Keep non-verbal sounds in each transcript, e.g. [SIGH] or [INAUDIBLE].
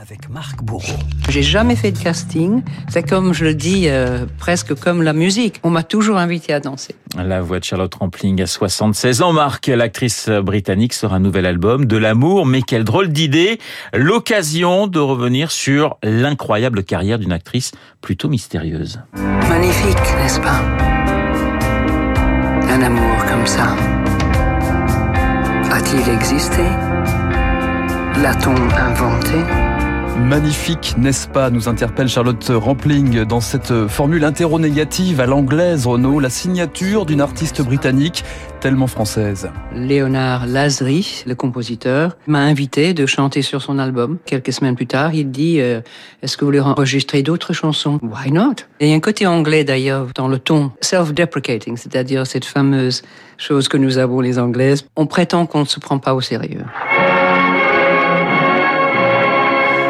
avec Marc Bourreau. J'ai jamais fait de casting. C'est comme je le dis, euh, presque comme la musique. On m'a toujours invité à danser. La voix de Charlotte Rampling à 76 ans. Marc, l'actrice britannique, sort un nouvel album, De l'amour, mais quelle drôle d'idée. L'occasion de revenir sur l'incroyable carrière d'une actrice plutôt mystérieuse. Magnifique, n'est-ce pas? Un amour comme ça. A-t-il existé L'a-t-on inventé? Magnifique, n'est-ce pas nous interpelle Charlotte Rampling dans cette formule interro-négative à l'anglaise, Renaud, la signature d'une artiste britannique tellement française. Léonard Lazry, le compositeur, m'a invité de chanter sur son album. Quelques semaines plus tard, il dit euh, Est-ce que vous voulez enregistrer d'autres chansons? Why not? Il y a un côté anglais d'ailleurs dans le ton self-deprecating, c'est-à-dire cette fameuse chose que nous avons les Anglaises. On prétend qu'on ne se prend pas au sérieux.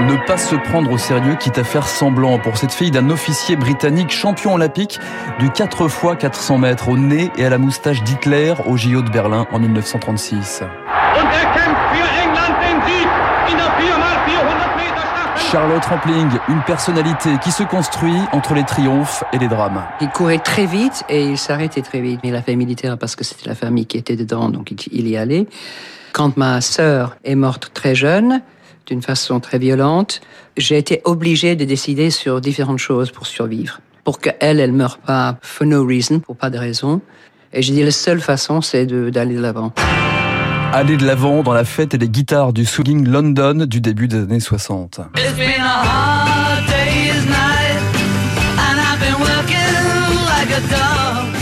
Ne pas se prendre au sérieux, quitte à faire semblant pour cette fille d'un officier britannique champion olympique du 4 x 400 mètres au nez et à la moustache d'Hitler au JO de Berlin en 1936. Charlotte Rampling, une personnalité qui se construit entre les triomphes et les drames. Il courait très vite et il s'arrêtait très vite. Il a fait militaire parce que c'était la famille qui était dedans, donc il y allait. Quand ma sœur est morte très jeune, d'une façon très violente, j'ai été obligée de décider sur différentes choses pour survivre. Pour qu'elle, elle meure pas for no reason, pour pas de raison. Et j'ai dit la seule façon, c'est d'aller de l'avant. Aller de l'avant dans la fête et les guitares du swing London du début des années 60.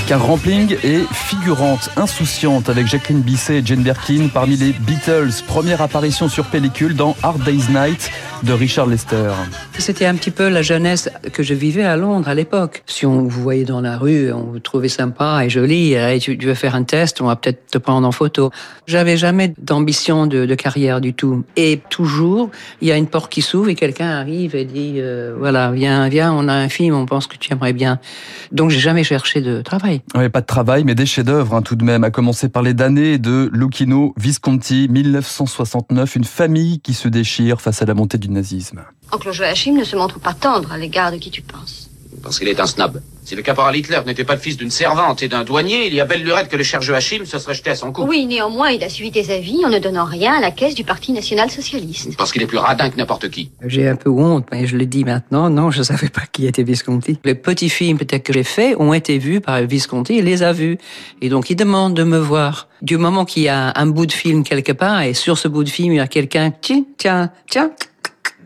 Car Rampling est figurante insouciante avec Jacqueline Bisset et Jane Birkin parmi les Beatles. Première apparition sur pellicule dans Hard Day's Night de Richard Lester. C'était un petit peu la jeunesse que je vivais à Londres à l'époque. Si on vous voyait dans la rue, on vous trouvait sympa et joli, et tu, veux faire un test, on va peut-être te prendre en photo. J'avais jamais d'ambition de, carrière du tout. Et toujours, il y a une porte qui s'ouvre et quelqu'un arrive et dit, euh, voilà, viens, viens, on a un film, on pense que tu aimerais bien. Donc j'ai jamais cherché de travail. Oui, pas de travail, mais des chefs-d'œuvre hein, tout de même, à commencer par les damnés de Lucchino Visconti, 1969, une famille qui se déchire face à la montée du nazisme. Oncle Joachim ne se montre pas tendre à l'égard de qui tu penses. Parce qu'il est un snob. Si le caporal Hitler n'était pas le fils d'une servante et d'un douanier, il y a belle lurette que le cher Joachim se serait jeté à son cou. Oui, néanmoins, il a suivi tes avis en ne donnant rien à la caisse du Parti national-socialiste. Parce qu'il est plus radin que n'importe qui. J'ai un peu honte, mais je le dis maintenant, non, je savais pas qui était Visconti. Les petits films peut-être que j'ai faits ont été vus par Visconti, il les a vus. Et donc il demande de me voir. Du moment qu'il y a un bout de film quelque part, et sur ce bout de film, il y a quelqu'un, tiens, tiens, tiens,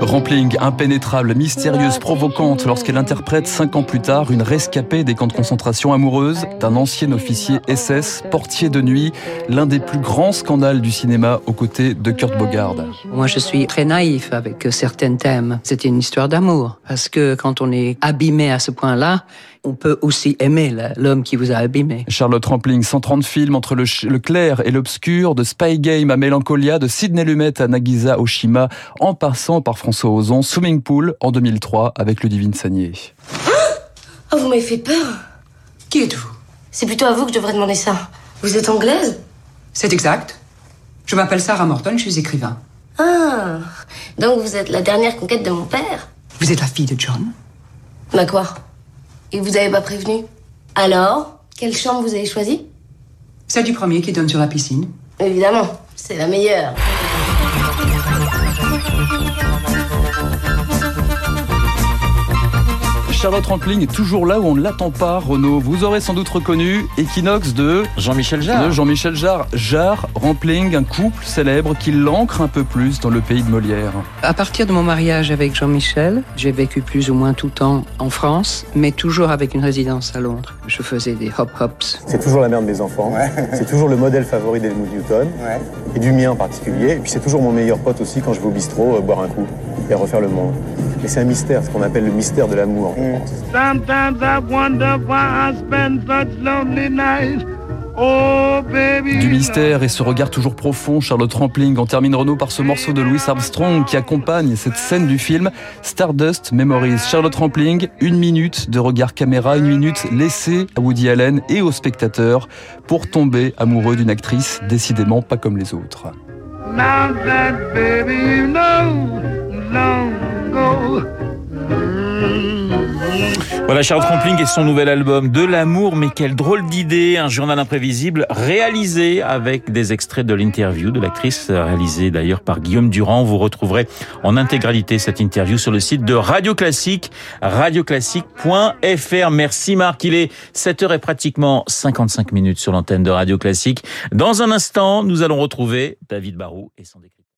Rampling, impénétrable, mystérieuse, provocante lorsqu'elle interprète cinq ans plus tard une rescapée des camps de concentration amoureuse d'un ancien officier SS, portier de nuit, l'un des plus grands scandales du cinéma aux côtés de Kurt Bogard. Moi, je suis très naïf avec certains thèmes. C'était une histoire d'amour. Parce que quand on est abîmé à ce point-là, on peut aussi aimer l'homme qui vous a abîmé. Charlotte Rampling, 130 films entre le, clair et l'obscur, de Spy Game à Mélancolia, de Sidney Lumet à Nagisa Oshima, en passant par François Ozon, Swimming Pool en 2003 avec Ludivine Sagnier. Oh, [GASPS] vous m'avez fait peur. Qui êtes-vous? C'est plutôt à vous que je devrais demander ça. Vous êtes anglaise? C'est exact. Je m'appelle Sarah Morton, je suis écrivain. Ah, donc vous êtes la dernière conquête de mon père? Vous êtes la fille de John? Bah quoi? Et vous avez pas prévenu? Alors, quelle chambre vous avez choisie? Celle du premier qui donne sur la piscine. Évidemment, c'est la meilleure. Charlotte Rampling est toujours là où on ne l'attend pas, Renaud. Vous aurez sans doute reconnu Equinox de Jean-Michel Jarre. De Jean-Michel Jarre. Jarre, Rampling, un couple célèbre qui l'ancre un peu plus dans le pays de Molière. À partir de mon mariage avec Jean-Michel, j'ai vécu plus ou moins tout le temps en France, mais toujours avec une résidence à Londres. Je faisais des hop-hops. C'est toujours la mère de mes enfants. C'est toujours le modèle favori d'Helmut Newton. Et du mien en particulier. Et puis c'est toujours mon meilleur pote aussi quand je vais au bistrot euh, boire un coup et refaire le monde. Et c'est un mystère, ce qu'on appelle le mystère de l'amour. Mm. Sometimes I wonder why I spend such lonely nights Du mystère et ce regard toujours profond, Charlotte Rampling. On termine Renault par ce morceau de Louis Armstrong qui accompagne cette scène du film Stardust Memories. Charlotte Rampling, une minute de regard caméra, une minute laissée à Woody Allen et aux spectateurs pour tomber amoureux d'une actrice décidément pas comme les autres. Voilà Charles Trampling et son nouvel album De l'amour, mais quelle drôle d'idée, un journal imprévisible réalisé avec des extraits de l'interview de l'actrice, réalisée d'ailleurs par Guillaume Durand. Vous retrouverez en intégralité cette interview sur le site de Radio Classique, radioclassique.fr. Merci Marc, il est 7h et pratiquement 55 minutes sur l'antenne de Radio Classique. Dans un instant, nous allons retrouver David Barou et son décret.